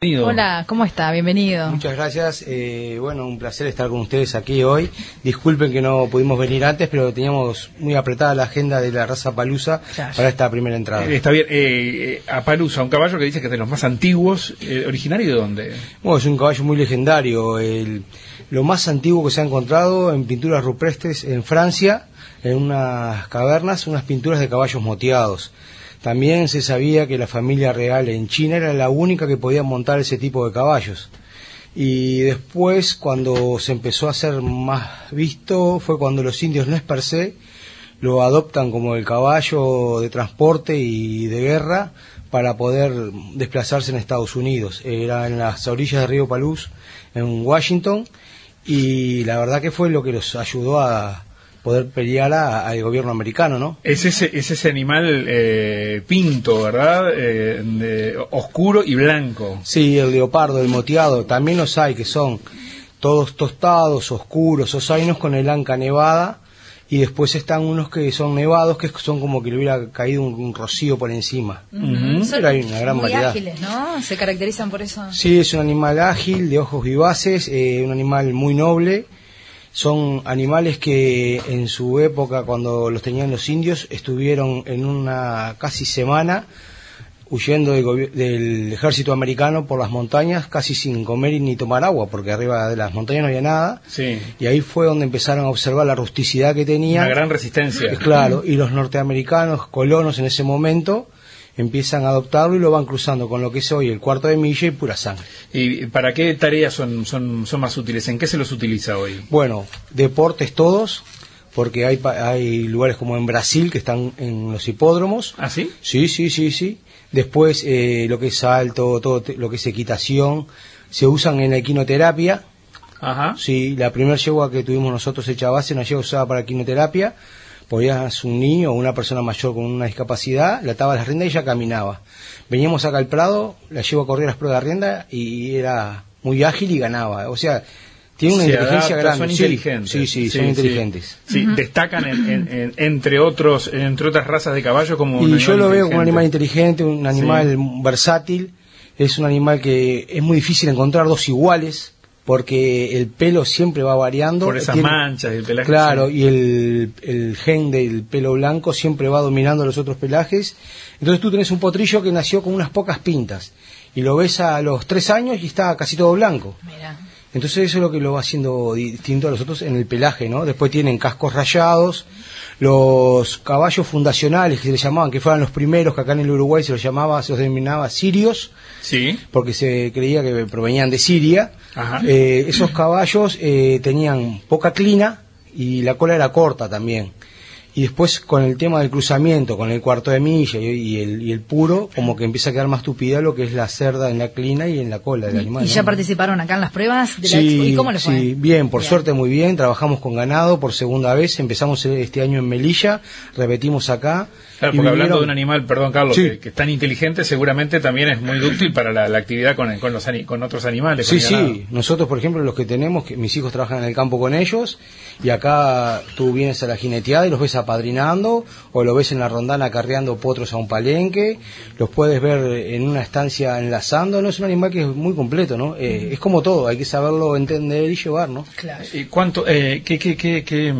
Hola, ¿cómo está? Bienvenido. Muchas gracias. Eh, bueno, un placer estar con ustedes aquí hoy. Disculpen que no pudimos venir antes, pero teníamos muy apretada la agenda de la raza Palusa para esta primera entrada. Eh, está bien. Eh, a Palusa, un caballo que dice que es de los más antiguos. Eh, ¿Originario de dónde? Bueno, es un caballo muy legendario. El, lo más antiguo que se ha encontrado en pinturas rupestres en Francia, en unas cavernas, unas pinturas de caballos moteados. También se sabía que la familia real en China era la única que podía montar ese tipo de caballos. Y después, cuando se empezó a hacer más visto, fue cuando los indios no per se lo adoptan como el caballo de transporte y de guerra para poder desplazarse en Estados Unidos. Era en las orillas del río Paluz, en Washington, y la verdad que fue lo que los ayudó a, poder pelear al gobierno americano, ¿no? Es ese, es ese animal eh, pinto, ¿verdad? Eh, oscuro y blanco. Sí, el leopardo, el moteado. También los hay que son todos tostados, oscuros, o unos con el anca nevada. Y después están unos que son nevados, que son como que le hubiera caído un, rocío por encima. Pero hay una gran muy ágiles, ¿no? ¿Se caracterizan por eso? Sí, es un animal ágil, de ojos vivaces, eh, un animal muy noble son animales que en su época, cuando los tenían los indios, estuvieron en una casi semana huyendo del, ejército americano por las montañas, casi sin comer ni tomar agua, porque arriba de las montañas no había nada. Y ahí fue donde empezaron a observar la rusticidad que tenían. Una gran resistencia. Claro, y los norteamericanos, colonos en ese momento, empiezan a adoptarlo y lo van cruzando con lo que es hoy el cuarto de milla y pura sangre. ¿Y para qué tareas son, son, son más útiles? ¿En qué se los utiliza hoy? Bueno, deportes todos, porque hay, hay lugares como en Brasil que están en los hipódromos. ¿Ah, sí? Sí, sí, sí, sí. Después eh, lo que es salto, todo lo que es equitación, se usan en la equinoterapia. Ajá. Sí, la primera yegua que tuvimos nosotros hecha base, una yegua usada para equinoterapia podías un niño o una persona mayor con una discapacidad, le atabas la rienda y ya caminaba. Veníamos acá al Prado, la llevo a correr a las pruebas de rienda y era muy ágil y ganaba. O sea, tiene una inteligencia grande. Son inteligentes. Sí, sí, son inteligentes. Sí, destacan entre otros, entre otras razas de caballo como Y yo lo veo como un animal inteligente, un animal versátil. Es un animal que es muy difícil encontrar dos iguales porque el pelo siempre va variando. Por esas manchas del pelaje. Claro, y el, el, gen del pelo blanco siempre va dominando los otros pelajes. Entonces tú tenés un potrillo que nació con unas pocas pintas y lo ves a los tres años y está casi todo blanco. Entonces eso es lo que lo va haciendo distinto a los otros en el pelaje, ¿no? Después tienen cascos rayados, los caballos fundacionales que se les llamaban, que fueran los primeros que acá en el Uruguay se los llamaba, se los denominaba sirios, sí. porque se creía que provenían de Siria. Eh, esos caballos eh, tenían poca clina y la cola era corta también y después con el tema del cruzamiento, con el cuarto de milla y, el, y el, puro, como que empieza a quedar más tupida lo que es la cerda en la clina y en la cola del animal. ¿Y ya participaron acá en las pruebas de sí, la ¿Y cómo les fue? Sí, bien, por suerte muy bien, trabajamos con ganado por segunda vez, empezamos este año en Melilla, repetimos acá. Claro, porque hablando de un animal, perdón Carlos, que, es tan inteligente, seguramente también es muy útil para la, actividad con, con, los, con otros animales. Sí, sí, nosotros por ejemplo los que tenemos, que mis hijos trabajan en el campo con ellos, y acá tú vienes a la jineteada y los ves apadrinando, o lo ves en la rondana acarreando potros a un palenque, los puedes ver en una estancia enlazando, no es un animal que es muy completo, ¿no? Eh, es como todo, hay que saberlo entender y llevar, ¿no? Claro. ¿Y cuánto, eh, qué, qué, qué, qué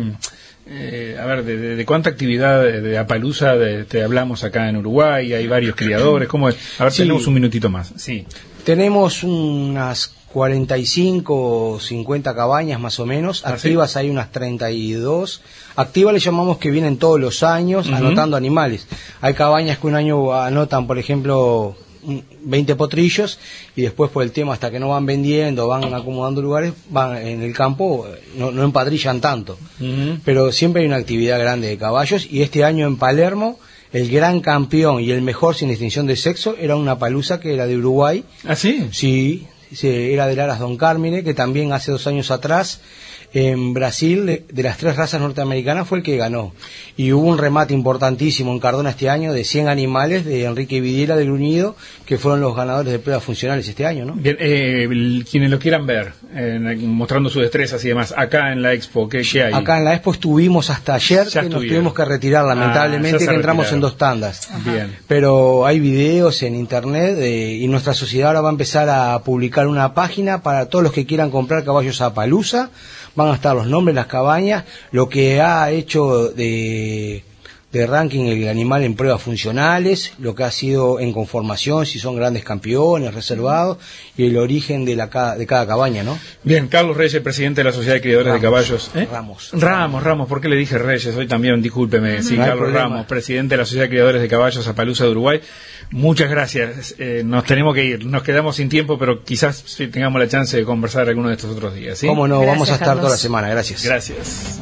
eh, a ver, de, cuánta actividad de, apalusa te hablamos acá en Uruguay? Hay varios criadores, ¿cómo es? A ver, tenemos un minutito más. Sí. Tenemos unas 45 o 50 cabañas más o menos, ¿Ah, activas hay unas 32. Activas le llamamos que vienen todos los años anotando animales. Hay cabañas que un año anotan, por ejemplo, 20 potrillos y después por el tema hasta que no van vendiendo, van acomodando lugares, van en el campo, no, no empadrillan tanto. Pero siempre hay una actividad grande de caballos y este año en Palermo el gran campeón y el mejor sin distinción de sexo era una palusa que era de Uruguay. ¿Ah, sí? Sí, era de Laras Don Carmine, que también hace dos años atrás en Brasil, de las tres razas norteamericanas, fue el que ganó. Y hubo un remate importantísimo en Cardona este año de 100 animales de Enrique Vidiera del Unido, que fueron los ganadores de pruebas funcionales este año, ¿no? Bien, eh, quienes lo quieran ver, mostrando sus destrezas y demás, acá en la expo, ¿qué, hay? Acá en la expo estuvimos hasta ayer, que nos tuvimos que retirar, ah, lamentablemente, que entramos en dos tandas. Bien. Pero hay videos en internet eh, y nuestra sociedad ahora va a empezar a publicar una página para todos los que quieran comprar caballos a palusa van a estar los nombres, las cabañas, lo que ha hecho de, de ranking el animal en pruebas funcionales, lo que ha sido en conformación, si son grandes campeones, reservados, y el origen de, la, de cada cabaña, ¿no? Bien, Carlos Reyes, presidente de la Sociedad de Criadores de Caballos. ¿eh? Ramos. Ramos, Ramos, ¿por qué le dije Reyes? Hoy también, discúlpeme. Sí, Carlos Ramos, presidente de la Sociedad de Criadores de Caballos Apalusa de Uruguay. Muchas gracias. Eh, nos tenemos que ir. Nos quedamos sin tiempo, pero quizás tengamos la chance de conversar alguno de estos otros días. ¿sí? Cómo no, vamos a estar toda la semana. Gracias. Gracias.